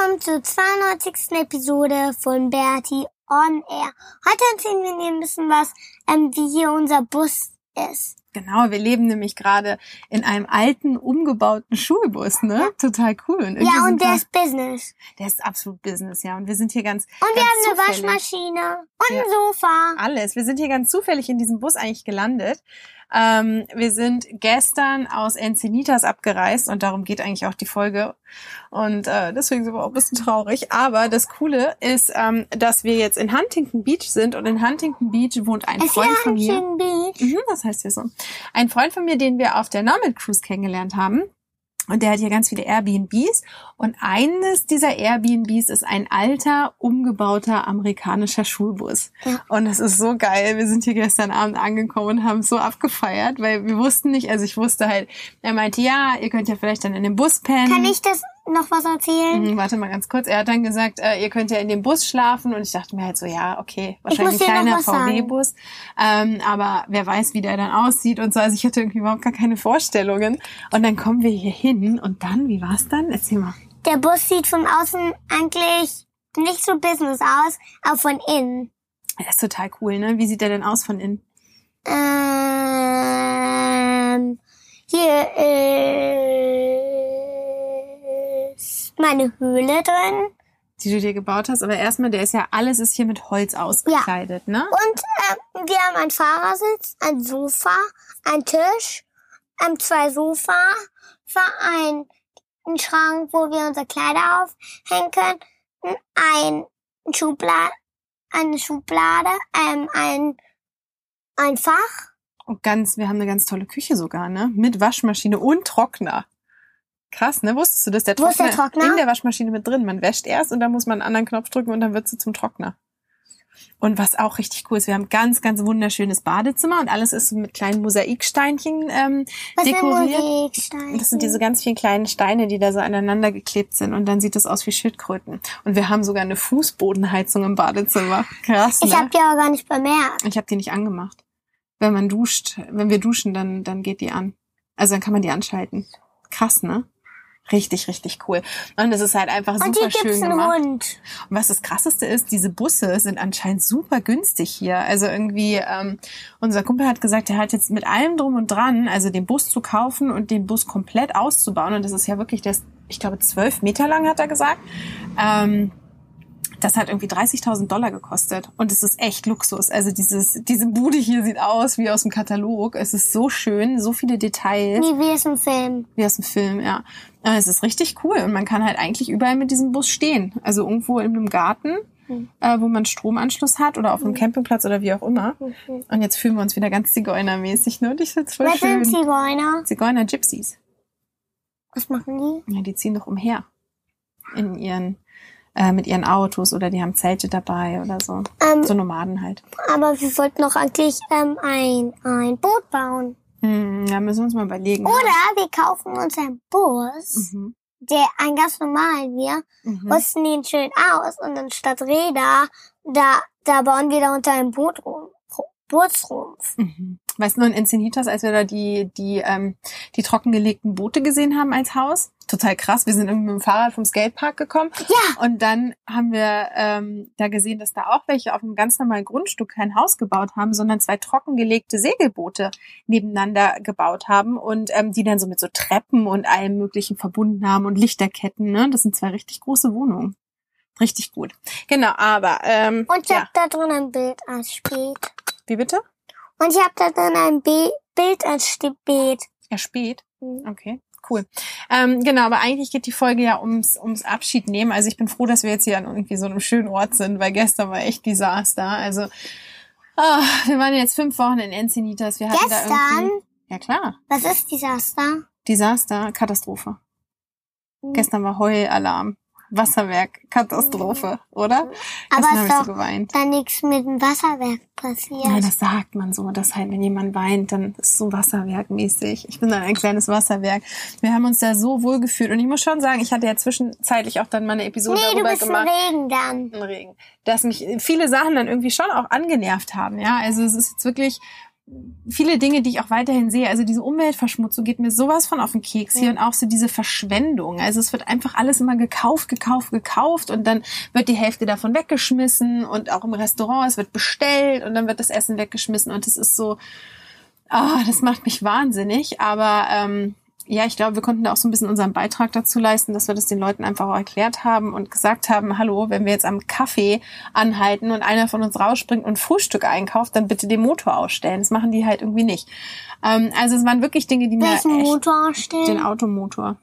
Willkommen zur 92. Episode von Bertie on Air. Heute erzählen wir Ihnen ein bisschen was, ähm, wie hier unser Bus ist. Genau, wir leben nämlich gerade in einem alten, umgebauten Schulbus, ne? Ja. Total cool. Und Ja, und der wir- ist Business. der ist absolut Business, ja. Und wir sind hier ganz Und wir ganz haben eine zufällig. Waschmaschine und Ja. ein Sofa. Alles. Wir sind hier ganz zufällig in diesem Bus eigentlich gelandet. Ähm, wir sind gestern aus Encinitas abgereist und darum geht eigentlich auch die Folge. Und äh, deswegen sind wir auch ein bisschen traurig. Aber das Coole ist, ähm, dass wir jetzt in Huntington Beach sind und in Huntington Beach wohnt ein Es Freund von mir. Huntington Beach. Mhm, das heißt hier so. Ein Freund von mir, den wir auf der Norman Cruise kennengelernt haben. Und der hat hier ganz viele Airbnbs. Und eines dieser Airbnbs ist ein alter, umgebauter amerikanischer Schulbus. Ja. Und das ist so geil. Wir sind hier gestern Abend angekommen und haben so abgefeiert, weil wir wussten nicht, also ich wusste halt, er meinte, ja, ihr könnt ja vielleicht dann in dem Bus pennen. Kann ich das noch was erzählen? Mhm, Warte mal ganz kurz. Er hat dann gesagt, äh, ihr könnt ja in dem Bus schlafen. Und ich dachte mir halt so, ja, okay, wahrscheinlich ein kleiner. VW-Bus. Ähm, aber wer weiß, wie der dann aussieht und so. Also ich hatte irgendwie überhaupt gar keine Vorstellungen. Und dann kommen wir hier hin und dann, wie war's dann? Erzähl mal. Der Bus sieht von außen eigentlich nicht so Business aus, aber von innen. Das ist total cool, ne? Wie sieht der denn aus von innen? Ähm, hier ist meine Höhle drin. Die du dir gebaut hast. Aber erstmal, der ist ja, alles ist hier mit Holz ausgekleidet, ne? Und ähm, wir haben einen Fahrersitz, ein Sofa, ein Tisch, ähm, zwei Sofa, ein, ein Schrank, wo wir unsere Kleider aufhängen können, ein Schublade, eine Schublade, ähm, ein, ein Fach. Und ganz, wir haben eine ganz tolle Küche sogar, ne? Mit Waschmaschine und Trockner. Krass, ne? Wusstest du das? Der ist der Trockner? In der Waschmaschine mit drin. Man wäscht erst und dann muss man einen anderen Knopf drücken und dann wird sie zum Trockner. Und was auch richtig cool ist, wir haben ganz, ganz wunderschönes Badezimmer und alles ist mit kleinen Mosaiksteinchen ähm, Was sind dekoriert. Musiksteine? Das sind diese ganz vielen kleinen Steine, die da so aneinander geklebt sind und dann sieht das aus wie Schildkröten. Und wir haben sogar eine Fußbodenheizung im Badezimmer. Krass, Ich ne? hab die aber gar nicht bemerkt. Ich habe die nicht angemacht. Wenn man duscht, wenn wir duschen, dann, dann geht die an. Also dann kann man die anschalten. Krass, ne? Richtig, richtig cool. Und es ist halt einfach Und super hier gibt's schön einen gemacht. Hund. Und was das krasseste ist, diese Busse sind anscheinend super günstig hier. Also irgendwie, ähm, unser Kumpel hat gesagt, er hat jetzt mit allem drum und dran, also den Bus zu kaufen und den Bus komplett auszubauen. Und das ist ja wirklich, ist, ich glaube, zwölf Meter lang, hat er gesagt. Ähm, das hat irgendwie 30.000 Dollar gekostet. Und es ist echt Luxus. Also dieses, diese Bude hier sieht aus wie aus dem Katalog. Es ist so schön, so viele Details. Nie wie es im Film. Wie aus dem Film, ja. Äh, Es ist richtig cool und man kann halt eigentlich überall mit diesem Bus stehen. Also irgendwo in einem Garten, Mhm. äh, wo man Stromanschluss hat oder auf einem Campingplatz oder wie auch immer. Und jetzt fühlen wir uns wieder ganz Zigeunermäßig, ne? Und ich find's voll Was sind schön. Zigeuner? Zigeuner Gypsies. Was machen die? Ja, die ziehen doch umher. In ihren, äh, mit ihren Autos oder die haben Zelte dabei oder so. Ähm, So Nomaden halt. aber wir wollten noch eigentlich ähm, ein, ein Boot bauen. Hm, ja, müssen wir uns mal überlegen. Oder wir kaufen uns einen Bus, Mhm. der ein ganz normalen wir, Mhm. rüsten ihn schön aus und dann statt Räder, da, da bauen wir da unter einem Boot rum, Bootsrumpf. Mhm. Weißt du in Encinitas, als wir da die, die, ähm, die trockengelegten Boote gesehen haben als Haus? Total krass. Wir sind irgendwie mit dem Fahrrad vom Skatepark gekommen. Ja. Und dann haben wir ähm, da gesehen, dass da auch welche auf einem ganz normalen Grundstück kein Haus gebaut haben, sondern zwei trockengelegte Segelboote nebeneinander gebaut haben und ähm, die dann so mit so Treppen und allem Möglichen verbunden haben und Lichterketten. Ne? Das sind zwei richtig große Wohnungen. Richtig gut. Genau, aber ähm, Und ich ja. hab da drin ein Bild als Spät. Wie bitte? Und ich hab da drin ein Be Bild als Gebet. Erst spät? Mhm. Okay, cool. Ähm, genau, aber eigentlich geht die Folge ja ums, ums Abschied nehmen. Also ich bin froh, dass wir jetzt hier an irgendwie so einem schönen Ort sind, weil gestern war echt Desaster. Also ah, wir waren jetzt fünf Wochen in Encinitas. Wir hatten da Gestern? irgendwie... Ja klar, Was ist Desaster? Desaster, Katastrophe. Mhm. Gestern war Heulalarm, Wasserwerk, Katastrophe, oder? Aber Gestern habe ist ich so doch geweint. da nichts mit dem Wasserwerk passiert. Ja, das sagt man so, dass halt, wenn jemand weint, dann ist es so Wasserwerkmäßig. Ich bin dann ein kleines Wasserwerk. Wir haben uns da so wohl gefühlt. Und ich muss schon sagen, ich hatte ja zwischenzeitlich auch dann mal eine Episode nee, du darüber bist im gemacht. Regen dann. im Regen, dass mich viele Sachen dann irgendwie schon auch angenervt haben. Ja, also es ist jetzt wirklich viele Dinge, die ich auch weiterhin sehe. Also diese Umweltverschmutzung geht mir sowas von auf den Keks hier Ja. und auch so diese Verschwendung. Also es wird einfach alles immer gekauft, gekauft, gekauft und dann wird die Hälfte davon weggeschmissen und auch im Restaurant, es wird bestellt und dann wird das Essen weggeschmissen und es ist so, ah, das macht mich wahnsinnig. Aber ähm, ja, ich glaube, wir konnten da auch so ein bisschen unseren Beitrag dazu leisten, dass wir das den Leuten einfach auch erklärt haben und gesagt haben, hallo, wenn wir jetzt am Kaffee anhalten und einer von uns rausspringt und Frühstück einkauft, dann bitte den Motor ausstellen. Das machen die halt irgendwie nicht. Ähm, also es waren wirklich Dinge, die mir Welchen Motor den ausstellen? Automotor.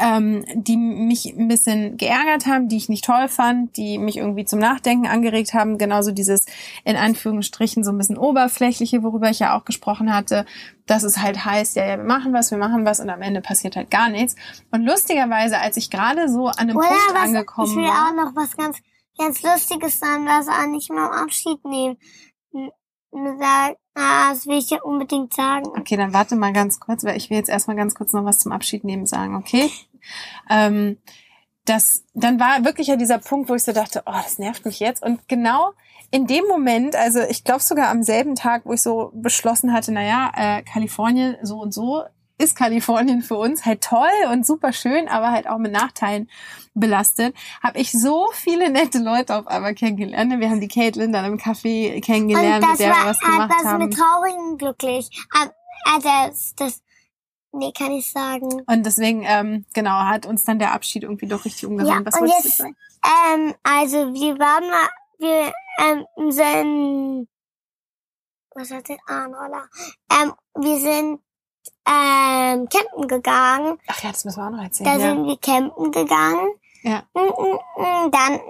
Ähm, die mich ein bisschen geärgert haben, die ich nicht toll fand, die mich irgendwie zum Nachdenken angeregt haben. Genauso dieses in Anführungsstrichen so ein bisschen oberflächliche, worüber ich ja auch gesprochen hatte, dass es halt heißt, ja, ja, wir machen was, wir machen was und am Ende passiert halt gar nichts. Und lustigerweise, als ich gerade so an einem Oder Punkt was, angekommen ich will war, auch noch was ganz, ganz Lustiges sagen, was auch nicht mal Abschied nehmen. Sagen, ah, das will ich ja unbedingt sagen. Okay, dann warte mal ganz kurz, weil ich will jetzt erstmal ganz kurz noch was zum Abschied nehmen sagen, okay? Ähm, das, dann war wirklich ja dieser Punkt, wo ich so dachte, oh, das nervt mich jetzt. Und genau in dem Moment, also ich glaube sogar am selben Tag, wo ich so beschlossen hatte, naja, äh, Kalifornien so und so ist Kalifornien für uns halt toll und super schön, aber halt auch mit Nachteilen belastet, habe ich so viele nette Leute auf einmal kennengelernt. Wir haben die Caitlin dann im Café kennengelernt, mit das der wir war was gemacht das haben. mit Traurigen glücklich. Das, das, nee, kann ich sagen. Und deswegen, ähm, genau, hat uns dann der Abschied irgendwie doch richtig umgehauen. Ja, Was und jetzt- sagen? Ähm, also wir waren mal, wir ähm, sind, was hat der Arnola? Ähm, wir sind ähm, campen gegangen. Ach ja, das müssen wir auch noch erzählen. Da ja. sind wir campen gegangen. Ja. Mm, mm, mm. Dann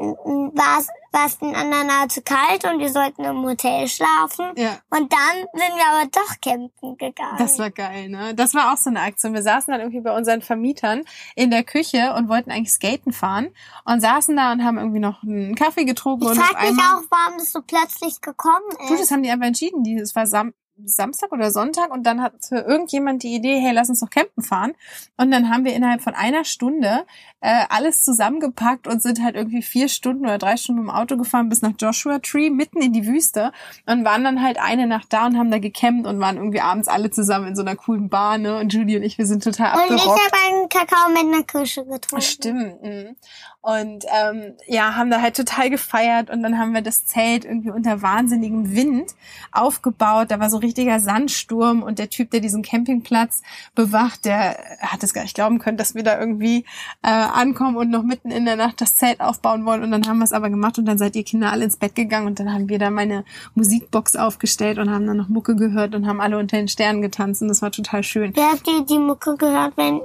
war es es den anderen nahe zu kalt und wir sollten im Hotel schlafen. ja, Und dann sind wir aber doch campen gegangen. das war geil, ne? Das war auch so eine Aktion. Wir saßen dann irgendwie bei unseren Vermietern in der Küche und wollten eigentlich skaten fahren und saßen da und haben irgendwie noch einen Kaffee getrunken ich und frag mich auch, warum das so plötzlich gekommen Du, ist. das haben die einfach entschieden. Es war Sam Samstag oder Sonntag und dann hatte irgendjemand die Idee, hey, lass uns doch campen fahren. Und dann haben wir innerhalb von einer Stunde äh, alles zusammengepackt und sind halt irgendwie vier Stunden oder drei Stunden mit dem Auto gefahren bis nach Joshua Tree, mitten in die Wüste und waren dann halt eine Nacht da und haben da gecampt und waren irgendwie abends alle zusammen in so einer coolen Bar, ne? Und Julie und ich, wir sind total Und ich abgerockt. habe einen Kakao mit einer Kirsche getrunken. Stimmt. mhm. Und ähm, ja, haben da halt total gefeiert und dann haben wir das Zelt irgendwie unter wahnsinnigem Wind aufgebaut. Da war so richtiger Sandsturm und der Typ, der diesen Campingplatz bewacht, der hat es gar nicht glauben können, dass wir da irgendwie äh, ankommen und noch mitten in der Nacht das Zelt aufbauen wollen. Und dann haben wir es aber gemacht und dann seid ihr Kinder alle ins Bett gegangen und dann haben wir da meine Musikbox aufgestellt und haben dann noch Mucke gehört und haben alle unter den Sternen getanzt und das war total schön. Wer hat dir die Mucke gehört, wenn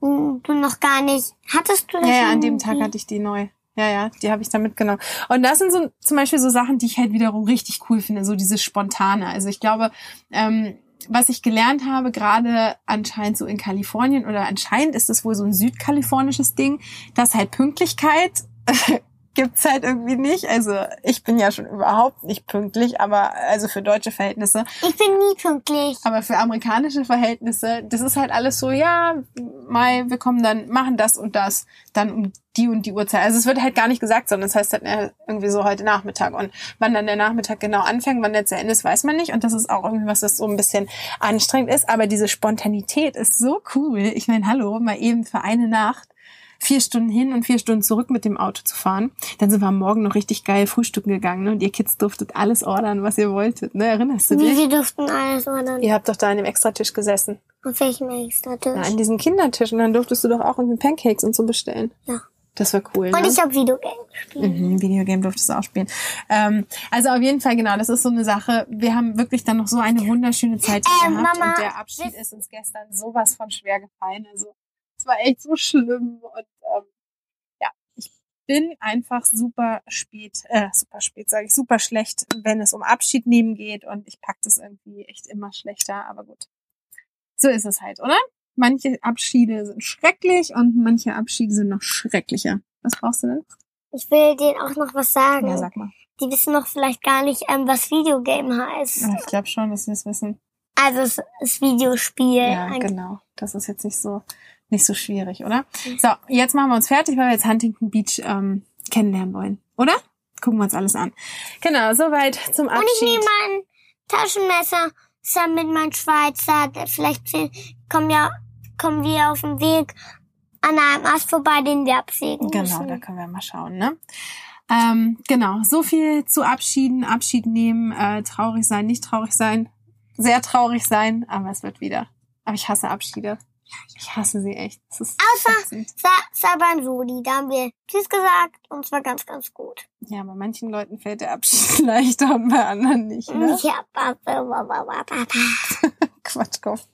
du noch gar nicht... Hattest du das Ja, ja, an dem Tag hatte ich die neu. Ja, ja, die habe ich da mitgenommen. Und das sind so zum Beispiel so Sachen, die ich halt wiederum richtig cool finde, so dieses Spontane. Also ich glaube, ähm, was ich gelernt habe, gerade anscheinend so in Kalifornien oder anscheinend ist es wohl so ein südkalifornisches Ding, dass halt Pünktlichkeit gibt's halt irgendwie nicht. Also ich bin ja schon überhaupt nicht pünktlich, aber also für deutsche Verhältnisse. Ich bin nie pünktlich. Aber für amerikanische Verhältnisse, das ist halt alles so, ja, Mai, wir kommen dann, machen das und das, dann um die und die Uhrzeit. Also es wird halt gar nicht gesagt, sondern es heißt halt äh, irgendwie so heute Nachmittag. Und wann dann der Nachmittag genau anfängt, wann der zu Ende ist, weiß man nicht. Und das ist auch irgendwie was, das so ein bisschen anstrengend ist. Aber diese Spontanität ist so cool. Ich meine, hallo, mal eben für eine Nacht vier Stunden hin und vier Stunden zurück mit dem Auto zu fahren. Dann sind wir am Morgen noch richtig geil frühstücken gegangen ne? und ihr Kids durftet alles ordern, was ihr wolltet. Ne? Erinnerst du dich? sie durften alles ordern. Ihr habt doch da an dem Extratisch gesessen. Auf welchem extra Ja, Tisch? an diesem Kindertisch. Und dann durftest du doch auch irgendwie Pancakes und so bestellen. Ja. Das war cool. Und ne? ich habe Videogame gespielt. Mhm, Videogame durftest du auch spielen. Ähm, also auf jeden Fall, genau, das ist so eine Sache. Wir haben wirklich dann noch so eine wunderschöne Zeit Ähm, gehabt Mama, und der Abschied ist uns gestern sowas von schwer gefallen. Also es war echt so schlimm und ähm, ja, ich bin einfach super spät, äh, super spät, sage ich, super schlecht, wenn es um Abschied nehmen geht und ich pack das irgendwie echt immer schlechter, aber gut. So ist es halt, oder? Manche Abschiede sind schrecklich und manche Abschiede sind noch schrecklicher. Was brauchst du denn? Ich will denen auch noch was sagen. Ja, sag mal. Die wissen noch vielleicht gar nicht, ähm, was Videogame heißt. Ich glaube schon, dass wir es wissen. Also es ist Videospiel. Ja, genau. Das ist jetzt nicht so nicht so schwierig, oder? So, jetzt machen wir uns fertig, weil wir jetzt Huntington Beach ähm, kennenlernen wollen, oder? Gucken wir uns alles an. Genau, soweit zum Und ich Abschied. nehme mein Taschenmesser zusammen mit meinem Schweizer. Vielleicht kommen ja kommen wir auf dem Weg an einem Ast vorbei, den wir absägen Genau, müssen. da können wir mal schauen, ne? Ähm, genau, so viel zu Abschieden, Abschied nehmen, äh, traurig sein, nicht traurig sein, sehr traurig sein, aber es wird wieder. Aber ich hasse Abschiede. Ich hasse sie echt. Außer. Sa Saban Sudi, da haben wir Tschüss gesagt und es war ganz, ganz gut. Ja, bei manchen Leuten fällt der Abschied leichter und bei anderen nicht, ne? Ja, Papa. Quatschkopf.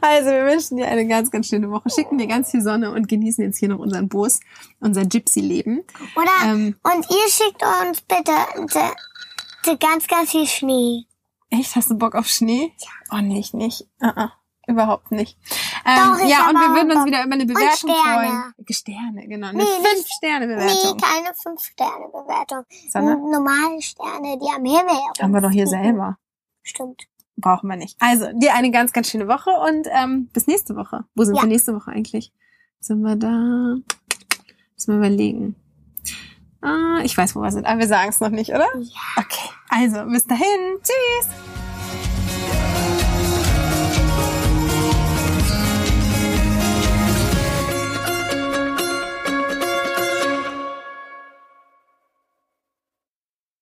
Also, wir wünschen dir eine ganz, ganz schöne Woche. Schicken dir ganz viel Sonne und genießen jetzt hier noch unseren Bus, unser Gypsy-Leben. Oder? Ähm, und ihr schickt uns bitte, bitte, bitte ganz, ganz viel Schnee. echt, hast du Bock auf Schnee? Oh, nee, ich nicht. Uh -uh, überhaupt nicht. Ähm, Doch, ja, und wir würden uns wieder über eine Bewertung freuen. Sterne, genau. Eine Nee, nicht- Nee, Fünf-Sterne-Bewertung. keine Fünf-Sterne-Bewertung. Sondern Normale Sterne, die am Himmel haben wir doch hier selber. Stimmt. Brauchen wir nicht. Also, dir eine ganz, ganz schöne Woche und ähm, bis nächste Woche. Wo sind Ja. wir nächste Woche eigentlich? Sind wir da? Müssen wir überlegen. Ah, ich weiß, wo wir sind, aber wir sagen es noch nicht, oder? Ja. Okay. Also, bis dahin. Tschüss.